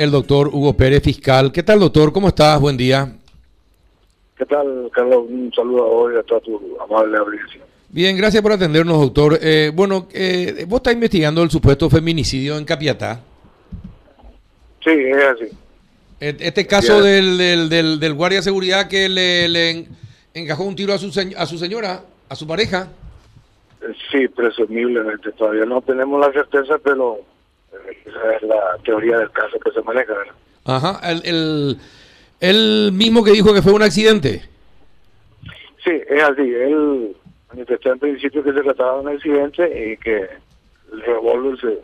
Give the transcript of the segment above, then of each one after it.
el doctor Hugo Pérez, fiscal. ¿Qué tal, doctor? ¿Cómo estás? Buen día. ¿Qué tal, Carlos? Un saludo a hoy a toda tu amable audiencia. Bien, gracias por atendernos, doctor. Eh, bueno, eh, vos estás investigando el supuesto feminicidio en Capiatá. Sí, es así. Este caso del, del, del, del, guardia de seguridad que le, le encajó un tiro a su, a su señora, a su pareja. Sí, presumiblemente. Todavía no tenemos la certeza, pero esa es la teoría del caso que se maneja. ¿verdad? Ajá. El, el, el, mismo que dijo que fue un accidente. Sí, es así. Él manifestó en principio que se trataba de un accidente y que el revólver se,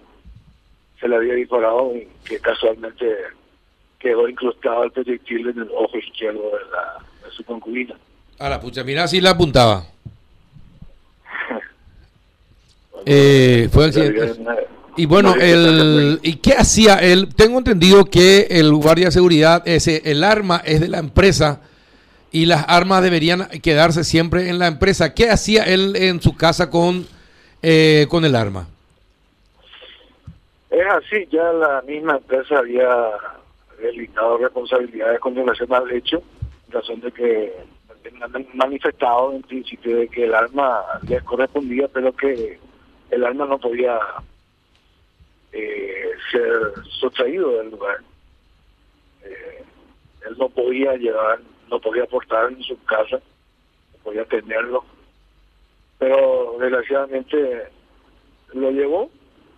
se le había disparado y que casualmente quedó incrustado el proyectil en el ojo izquierdo de, la, de su concubina. A la pucha, mira si la apuntaba. eh, fue accidente. Y bueno, el, ¿y qué hacía él? Tengo entendido que el guardia de seguridad, ese, el arma es de la empresa y las armas deberían quedarse siempre en la empresa. ¿Qué hacía él en su casa con, eh, con el arma? Es así, ya la misma empresa había delicado responsabilidades con relación al hecho, en razón de que han manifestado en principio de que el arma les correspondía, pero que el arma no podía eh, ser sustraído del lugar. Eh, él no podía llevar, no podía aportar en su casa, no podía tenerlo, pero desgraciadamente lo llevó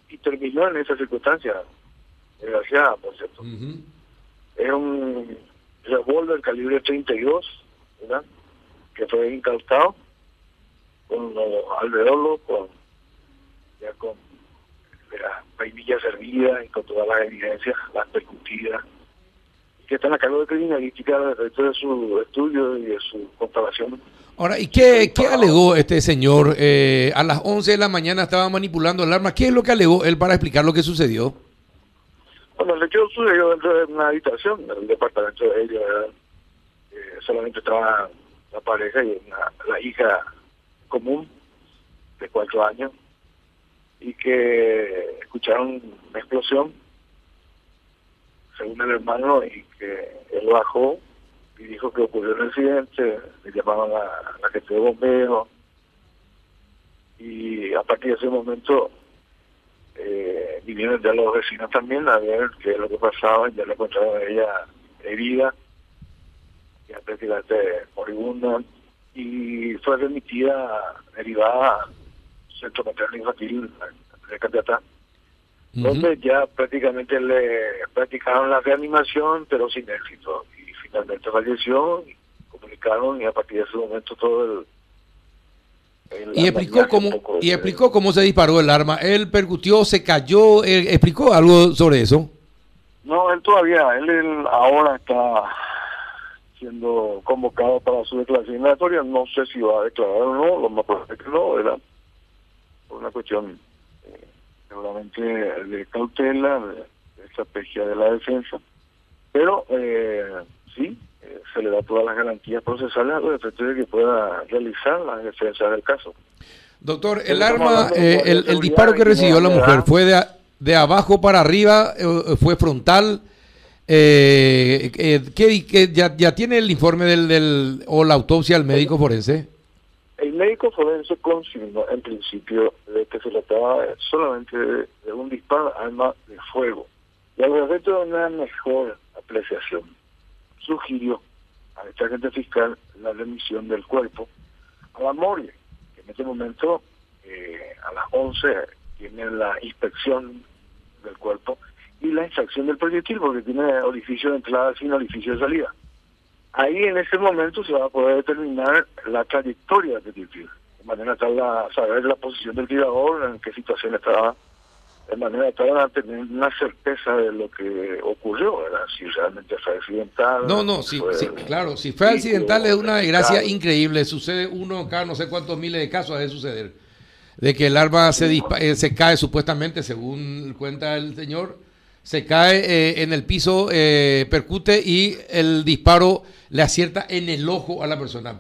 y terminó en esa circunstancia, desgraciada, por cierto. Uh -huh. Era un revólver calibre 32, ¿verdad? que fue incautado con los alveolos, con ya con la vainilla servida y con todas las evidencias, las percutidas, que están a cargo de criminalística respecto de su estudio y de su comparación. Ahora, ¿y qué, qué alegó este señor? Eh, a las 11 de la mañana estaba manipulando el arma. ¿Qué es lo que alegó él para explicar lo que sucedió? Bueno, el hecho sucedió dentro de una habitación, en el departamento de ella. Eh, solamente estaba la pareja y una, la hija común de cuatro años y que escucharon una explosión según el hermano y que él bajó y dijo que ocurrió un accidente le llamaban a la gente de bomberos y a partir de ese momento eh, vinieron ya los vecinos también a ver qué es lo que pasaba ya le encontraron a ella herida ya prácticamente moribunda y fue remitida derivada centro materno infantil de Capiatá uh -huh. donde ya prácticamente le practicaron la reanimación pero sin éxito y finalmente falleció y comunicaron y a partir de ese momento todo el y explicó cómo y explicó cómo se disparó el arma él percutió se cayó él, explicó algo sobre eso no él todavía él, él ahora está siendo convocado para su declaración. No sé si va a declarar o no, lo más probable es que no, ¿verdad? Por una cuestión eh, seguramente de cautela, de, de, estrategia de la defensa. Pero eh, sí, eh, se le da todas las garantías procesales a los efectos de que pueda realizar la defensa del caso. Doctor, el arma, eh, el, el, disparo que recibió la mujer fue de, de abajo para arriba, fue frontal. Eh, eh, ¿qué, qué, ya, ¿Ya tiene el informe del, del o la autopsia del médico forense? El médico forense confirmó en principio de que se trataba solamente de, de un disparo arma de fuego. Y al respecto de una mejor apreciación, sugirió a esta agente fiscal la remisión del cuerpo a la morgue, que en este momento eh, a las 11 tiene la inspección del cuerpo y la extracción del proyectil porque tiene orificio de entrada sin orificio de salida. Ahí en ese momento se va a poder determinar la trayectoria del proyectil, de manera tal a saber la posición del tirador, en qué situación estaba, de manera tal a tener una certeza de lo que ocurrió, ¿verdad? si realmente fue accidental. No, no, sí, sí, claro, si fue accidental es una desgracia increíble, sucede uno cada no sé cuántos miles de casos ha de suceder, de que el arma se, eh, se cae supuestamente, según cuenta el señor, se cae eh, en el piso, eh, percute y el disparo le acierta en el ojo a la persona.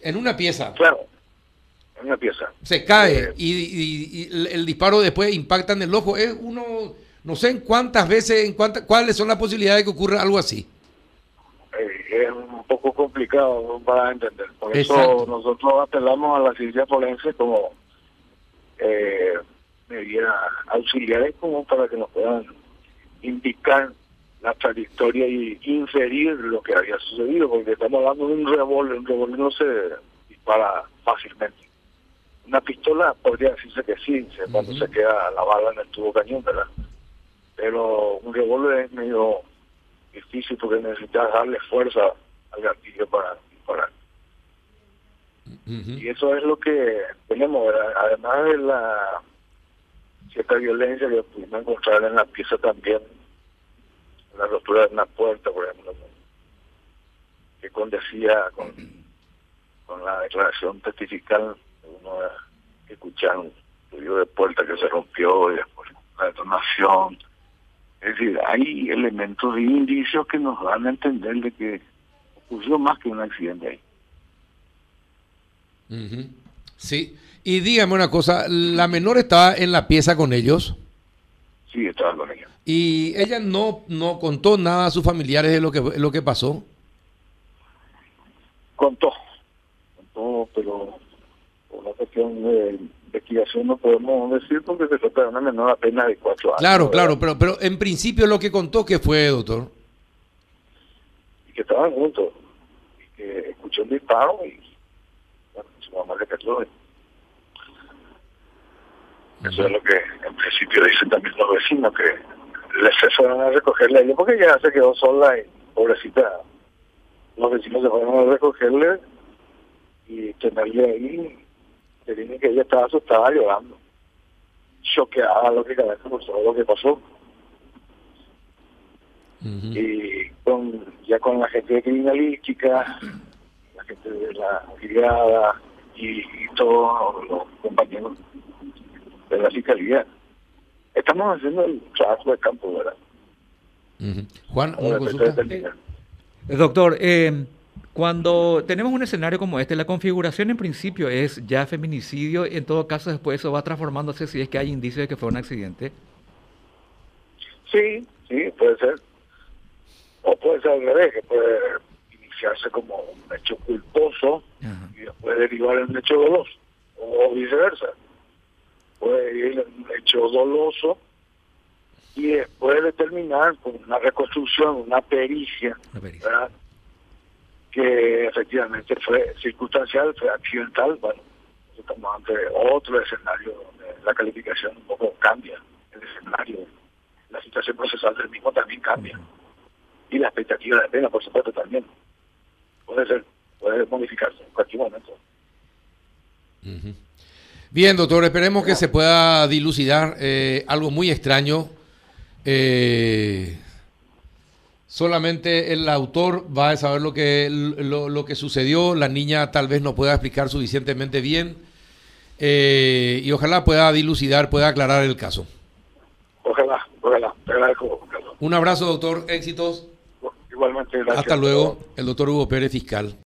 En una pieza. Claro, en una pieza. Se cae eh, y, y, y, el disparo después impacta en el ojo. Es uno No sé en cuántas veces, en cuántas, cuáles son las posibilidades de que ocurra algo así. Eh, es un poco complicado para entender. Por eso nosotros apelamos a la ciencia forense como eh, medidas auxiliares como para que nos puedan indicar la trayectoria y inferir lo que había sucedido, porque estamos hablando de un revólver, un revólver no se dispara fácilmente. Una pistola podría decirse que sí, cuando se queda la bala en el tubo cañón, ¿verdad? Pero un revólver es medio difícil porque necesitas darle fuerza al gatillo para disparar. Y eso es lo que tenemos, además de la cierta violencia que pudimos encontrar en la pieza también, la rotura de una puerta, por ejemplo, que condecía con, con la declaración testifical, uno que escucharon ruido de puerta que se rompió y después la detonación. Es decir, hay elementos y indicios que nos dan a entender de que ocurrió más que un accidente ahí. Sí. Y dígame una cosa, ¿la menor estaba en la pieza con ellos? Sí, estaba con ellos. ¿Y ella no, no contó nada a sus familiares de lo que, lo que pasó? Contó, contó, pero por una cuestión de investigación no podemos decir porque se trata de una menor apenas de cuatro años. Claro, claro, pero, pero en principio lo que contó, ¿qué fue, doctor? Y que estaban juntos, y que escuchó un disparo y su mamá le. Eso es lo que en principio dicen también los vecinos, que les fueron a recogerle a ella porque ella se quedó sola y pobrecita. Los vecinos se fueron a recogerle y tenerle ahí. Que dicen que ella estaba asustada llorando, choqueada lógicamente por todo lo que pasó. Y con ya con la gente de criminalística, la gente de la brigada y, y todos los compañeros de la fiscalía. Estamos haciendo el trabajo de campo, ¿verdad? Juan, eh, Doctor, eh, cuando tenemos un escenario como este, la configuración en principio es ya feminicidio, en todo caso después eso va transformándose si es que hay indicios de que fue un accidente. Sí, sí, puede ser. O puede ser al revés, que puede iniciarse como un hecho culposo y después derivar en un hecho doloso, o viceversa. Puede ir un hecho doloso y después determinar con una reconstrucción, una pericia, que efectivamente fue circunstancial, fue accidental, bueno, estamos ante otro escenario donde la calificación un poco cambia, el escenario, la situación procesal del mismo también cambia, y la expectativa de pena, por supuesto, también puede ser, puede modificarse en cualquier momento. Bien, doctor, esperemos que se pueda dilucidar eh, algo muy extraño. Eh, solamente el autor va a saber lo que, lo, que sucedió. La niña tal vez no pueda explicar suficientemente bien. Eh, y ojalá pueda dilucidar, pueda aclarar el caso. Ojalá, ojalá. Un abrazo, doctor. Éxitos. Igualmente, gracias. Hasta luego. El doctor Hugo Pérez, fiscal.